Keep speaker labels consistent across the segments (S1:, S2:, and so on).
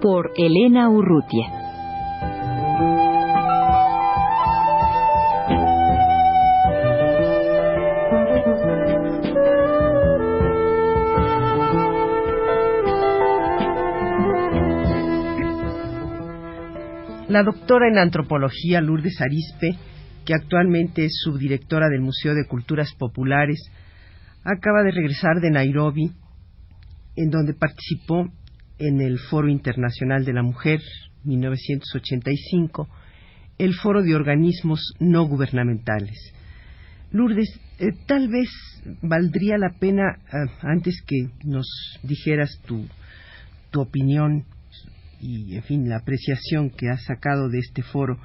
S1: Por Elena Urrutia.
S2: La doctora en antropología Lourdes Arispe, que actualmente es subdirectora del Museo de Culturas Populares, acaba de regresar de Nairobi, en donde participó en el Foro Internacional de la Mujer 1985, el Foro de Organismos No Gubernamentales. Lourdes, eh, tal vez valdría la pena, eh, antes que nos dijeras tu, tu opinión y, en fin, la apreciación que has sacado de este foro,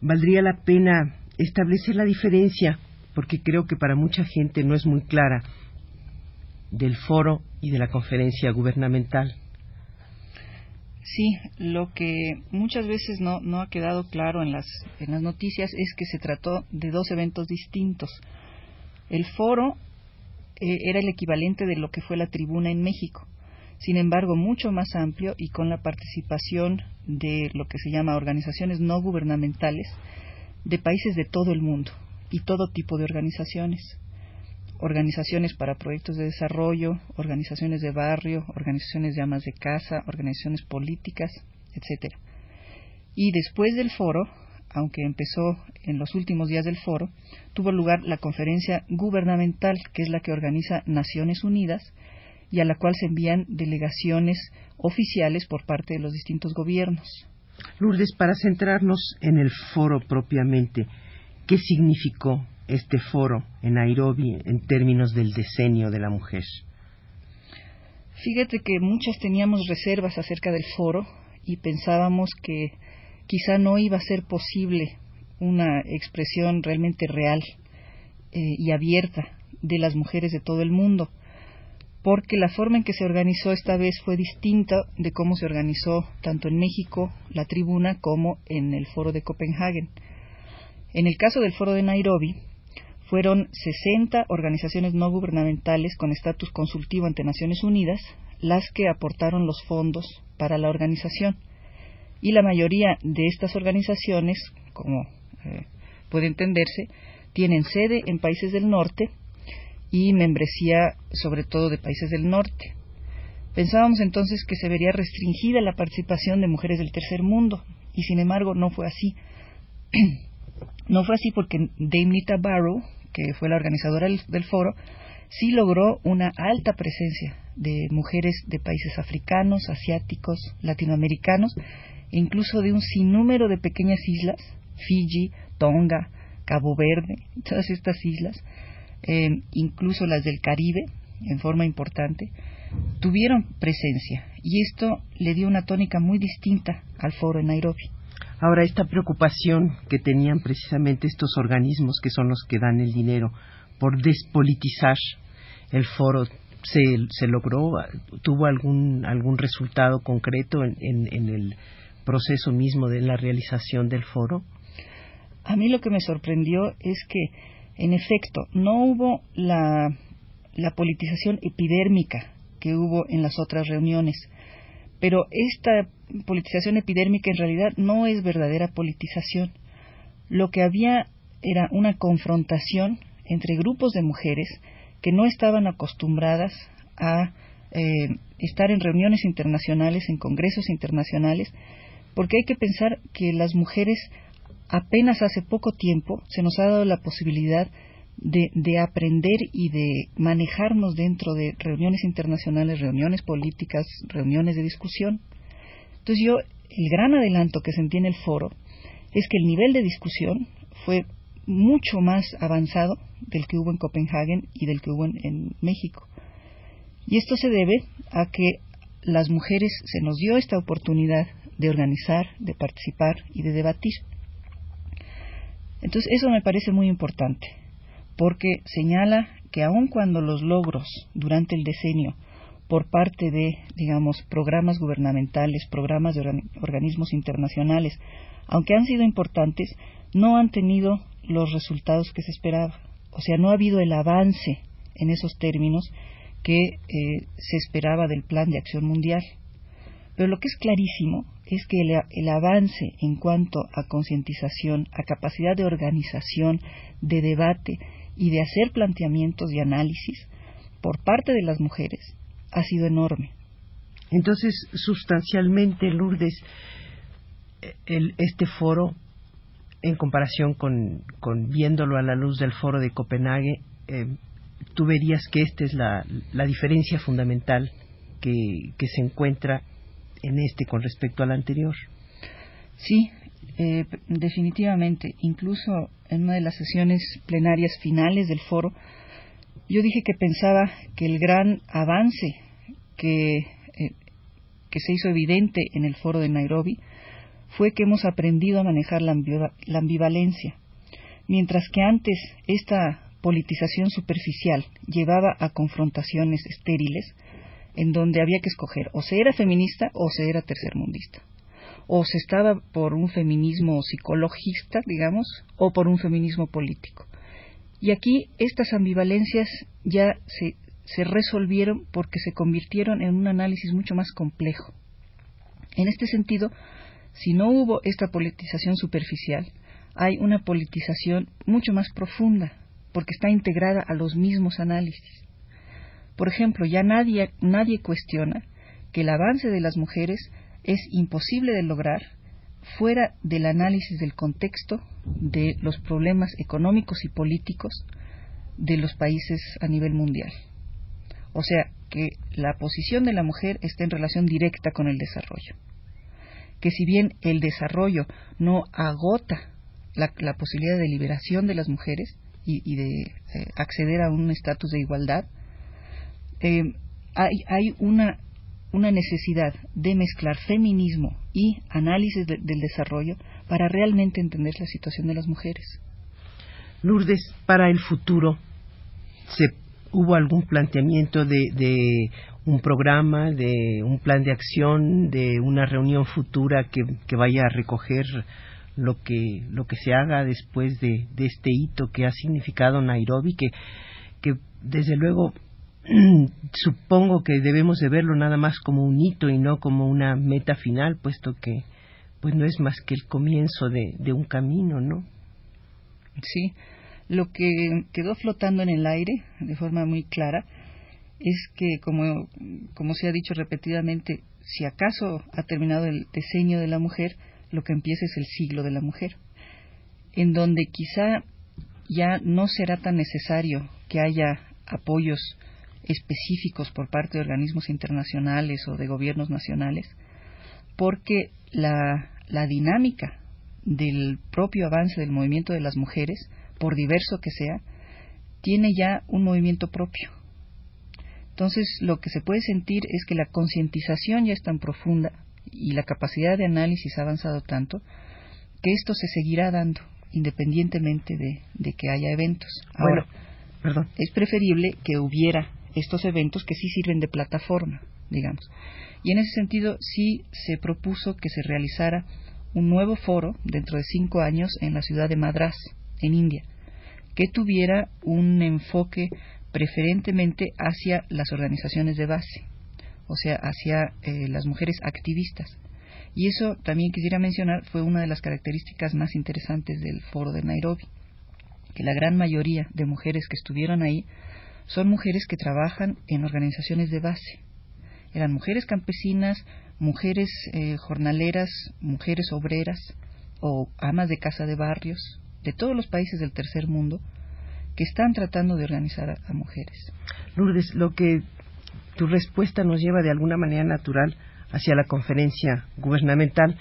S2: valdría la pena establecer la diferencia, porque creo que para mucha gente no es muy clara, del foro y de la conferencia gubernamental.
S3: Sí, lo que muchas veces no, no ha quedado claro en las, en las noticias es que se trató de dos eventos distintos. El foro eh, era el equivalente de lo que fue la tribuna en México, sin embargo mucho más amplio y con la participación de lo que se llama organizaciones no gubernamentales de países de todo el mundo y todo tipo de organizaciones organizaciones para proyectos de desarrollo, organizaciones de barrio, organizaciones de amas de casa, organizaciones políticas, etcétera. Y después del foro, aunque empezó en los últimos días del foro, tuvo lugar la conferencia gubernamental, que es la que organiza Naciones Unidas y a la cual se envían delegaciones oficiales por parte de los distintos gobiernos.
S2: Lourdes, para centrarnos en el foro propiamente, ¿qué significó este foro en Nairobi en términos del decenio de la mujer?
S3: Fíjate que muchas teníamos reservas acerca del foro y pensábamos que quizá no iba a ser posible una expresión realmente real eh, y abierta de las mujeres de todo el mundo, porque la forma en que se organizó esta vez fue distinta de cómo se organizó tanto en México la tribuna como en el foro de Copenhague. En el caso del foro de Nairobi, fueron 60 organizaciones no gubernamentales con estatus consultivo ante Naciones Unidas las que aportaron los fondos para la organización. Y la mayoría de estas organizaciones, como eh, puede entenderse, tienen sede en países del norte y membresía sobre todo de países del norte. Pensábamos entonces que se vería restringida la participación de mujeres del tercer mundo, y sin embargo no fue así. no fue así porque Damnita Barrow, que fue la organizadora del foro, sí logró una alta presencia de mujeres de países africanos, asiáticos, latinoamericanos, e incluso de un sinnúmero de pequeñas islas, Fiji, Tonga, Cabo Verde, todas estas islas, eh, incluso las del Caribe, en forma importante, tuvieron presencia y esto le dio una tónica muy distinta al foro en Nairobi.
S2: Ahora, esta preocupación que tenían precisamente estos organismos que son los que dan el dinero por despolitizar el foro, ¿se, logró? ¿Tuvo algún, algún resultado concreto en, el proceso mismo de la realización del foro?
S3: A mí lo que me sorprendió es que, en efecto, no hubo la, la politización epidérmica que hubo en las otras reuniones. Pero esta politización epidérmica en realidad no es verdadera politización. Lo que había era una confrontación entre grupos de mujeres que no estaban acostumbradas a eh, estar en reuniones internacionales, en congresos internacionales, porque hay que pensar que las mujeres apenas hace poco tiempo se nos ha dado la posibilidad de, aprender y de manejarnos dentro de reuniones internacionales, reuniones políticas, reuniones de discusión. Entonces yo, el gran adelanto que sentí en el foro es que el nivel de discusión fue mucho más avanzado del que hubo en Copenhague y del que hubo en, México. Y esto se debe a que las mujeres se nos dio esta oportunidad de organizar, de participar y de debatir. Entonces, eso me parece muy importante, porque señala que aun cuando los logros durante el decenio por parte de, digamos, programas gubernamentales, programas de organismos internacionales, aunque han sido importantes, no han tenido los resultados que se esperaba. O sea, no ha habido el avance en esos términos que eh, se esperaba del Plan de Acción Mundial. Pero lo que es clarísimo es que el, avance en cuanto a concientización, a capacidad de organización, de debate y de hacer planteamientos y análisis por parte de las mujeres ha sido enorme.
S2: Entonces, sustancialmente, Lourdes, este foro, en comparación con, viéndolo a la luz del foro de Copenhague, eh, tú verías que esta es la, diferencia fundamental que, se encuentra en este con respecto al anterior.
S3: Sí, eh, definitivamente. Incluso en una de las sesiones plenarias finales del foro, yo dije que pensaba que el gran avance que, eh, que se hizo evidente en el foro de Nairobi fue que hemos aprendido a manejar la, ambivalencia. Mientras que antes esta politización superficial llevaba a confrontaciones estériles en donde había que escoger o se era feminista o se era tercermundista o se estaba por un feminismo psicologista, digamos, o por un feminismo político. Y aquí estas ambivalencias ya se, resolvieron porque se convirtieron en un análisis mucho más complejo. En este sentido, si no hubo esta politización superficial, hay una politización mucho más profunda, porque está integrada a los mismos análisis. Por ejemplo, ya nadie, nadie cuestiona que el avance de las mujeres es imposible de lograr fuera del análisis del contexto de los problemas económicos y políticos de los países a nivel mundial. O sea, que la posición de la mujer está en relación directa con el desarrollo que si bien el desarrollo no agota la, posibilidad de liberación de las mujeres y, de eh, acceder a un estatus de igualdad, eh, hay, una, una, necesidad de mezclar feminismo y análisis del desarrollo para realmente entender la situación de las mujeres.
S2: Lourdes, para el futuro, ¿se, ¿hubo algún planteamiento de, de un programa, de un plan de acción, de una reunión futura que, vaya a recoger lo que, lo que se haga después de, este hito que ha significado Nairobi, que desde luego supongo que debemos de verlo nada más como un hito y no como una meta final, puesto que pues no es más que el comienzo de, un camino, ¿no?
S3: Sí, lo que quedó flotando en el aire de forma muy clara es que, como, como se ha dicho repetidamente, si acaso ha terminado el diseño de la mujer, lo que empieza es el siglo de la mujer, en donde quizá ya no será tan necesario que haya apoyos específicos por parte de organismos internacionales o de gobiernos nacionales, porque la, la dinámica del propio avance del movimiento de las mujeres, por diverso que sea, tiene ya un movimiento propio entonces, lo que se puede sentir es que la concientización ya es tan profunda y la capacidad de análisis ha avanzado tanto que esto se seguirá dando independientemente de, que haya eventos. Ahora, perdón. es preferible que hubiera estos eventos que sí sirven de plataforma, digamos. Y en ese sentido, sí se propuso que se realizara un nuevo foro dentro de cinco años en la ciudad de Madras, en India, que tuviera un enfoque preferentemente hacia las organizaciones de base, o sea, hacia eh, las mujeres activistas. Y eso también quisiera mencionar fue una de las características más interesantes del foro de Nairobi, que la gran mayoría de mujeres que estuvieron ahí son mujeres que trabajan en organizaciones de base. Eran mujeres campesinas, mujeres eh, jornaleras, mujeres obreras o amas de casa de barrios de todos los países del tercer mundo que están tratando de organizar a, mujeres.
S2: Lourdes, lo que tu respuesta nos lleva de alguna manera natural hacia la conferencia gubernamental,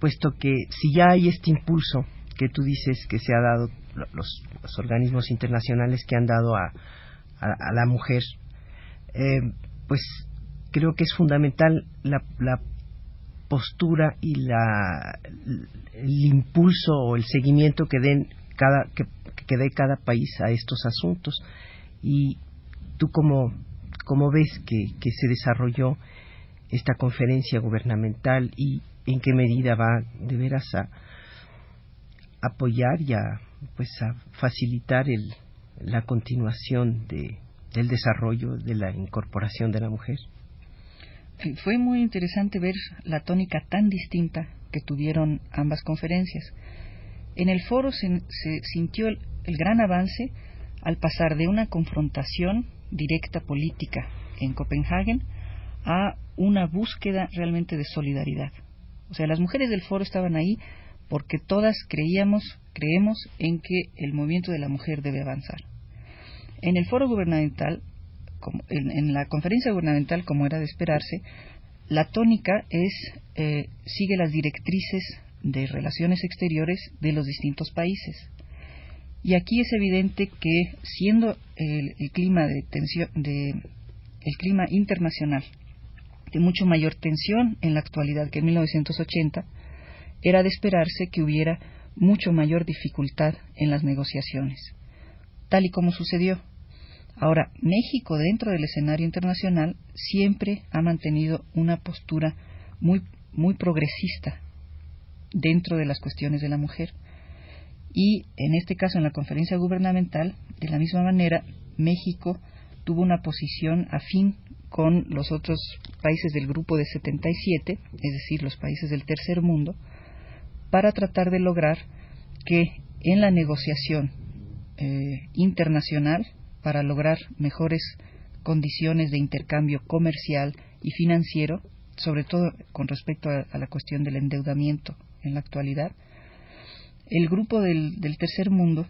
S2: puesto que si ya hay este impulso que tú dices que se ha dado, los, organismos internacionales que han dado a, a, la mujer, eh, pues creo que es fundamental la, la postura y la, el impulso o el seguimiento que den cada que, que dé cada país a estos asuntos. Y tú cómo, cómo ves que, que se desarrolló esta conferencia gubernamental y en qué medida va de veras a apoyar y a, pues a facilitar el, la continuación de, del desarrollo de la incorporación de la mujer.
S3: Fue muy interesante ver la tónica tan distinta que tuvieron ambas conferencias. En el foro se, sintió el, gran avance al pasar de una confrontación directa política en Copenhague a una búsqueda realmente de solidaridad. O sea, las mujeres del foro estaban ahí porque todas creíamos, creemos en que el movimiento de la mujer debe avanzar. En el foro gubernamental, en, la conferencia gubernamental, como era de esperarse, la tónica es eh, sigue las directrices de relaciones exteriores de los distintos países. Y aquí es evidente que siendo el, clima de tensión, de, el clima internacional de mucho mayor tensión en la actualidad que en 1980, era de esperarse que hubiera mucho mayor dificultad en las negociaciones, tal y como sucedió. Ahora, México dentro del escenario internacional siempre ha mantenido una postura muy, muy progresista dentro de las cuestiones de la mujer. Y en este caso, en la conferencia gubernamental, de la misma manera, México tuvo una posición afín con los otros países del grupo de 77, es decir, los países del tercer mundo, para tratar de lograr que en la negociación eh, internacional, para lograr mejores condiciones de intercambio comercial y financiero, sobre todo con respecto a, la cuestión del endeudamiento en la actualidad, el grupo del, del tercer mundo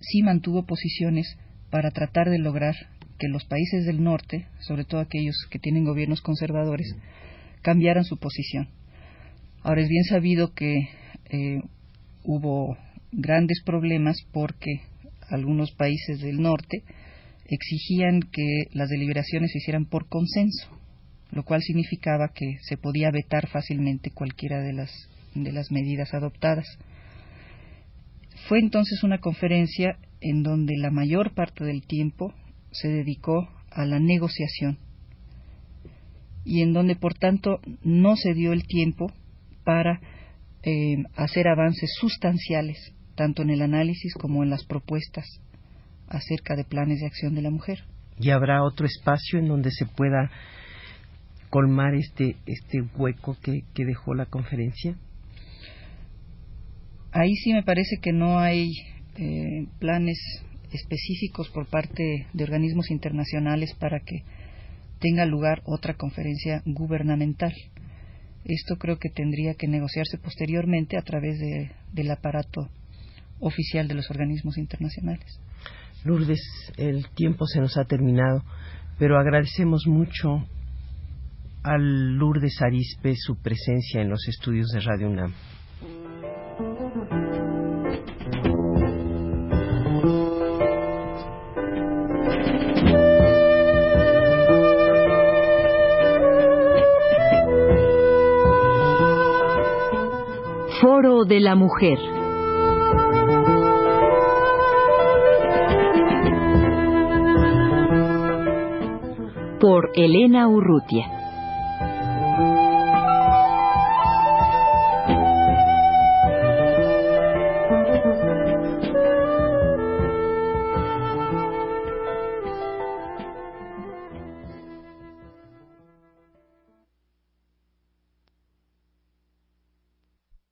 S3: sí mantuvo posiciones para tratar de lograr que los países del norte, sobre todo aquellos que tienen gobiernos conservadores, cambiaran su posición. Ahora es bien sabido que eh, hubo grandes problemas porque algunos países del norte exigían que las deliberaciones se hicieran por consenso, lo cual significaba que se podía vetar fácilmente cualquiera de las, de las medidas adoptadas. Fue entonces una conferencia en donde la mayor parte del tiempo se dedicó a la negociación y en donde, por tanto, no se dio el tiempo para eh, hacer avances sustanciales, tanto en el análisis como en las propuestas acerca de planes de acción de la mujer.
S2: ¿Y habrá otro espacio en donde se pueda colmar este, este hueco que, que dejó la conferencia?
S3: Ahí sí me parece que no hay eh, planes específicos por parte de organismos internacionales para que tenga lugar otra conferencia gubernamental. Esto creo que tendría que negociarse posteriormente a través del aparato oficial de los organismos internacionales.
S2: Lourdes, el tiempo se nos ha terminado, pero agradecemos mucho al Lourdes Arispe su presencia en los estudios de Radio UNAM.
S1: de la Mujer. Por Elena Urrutia.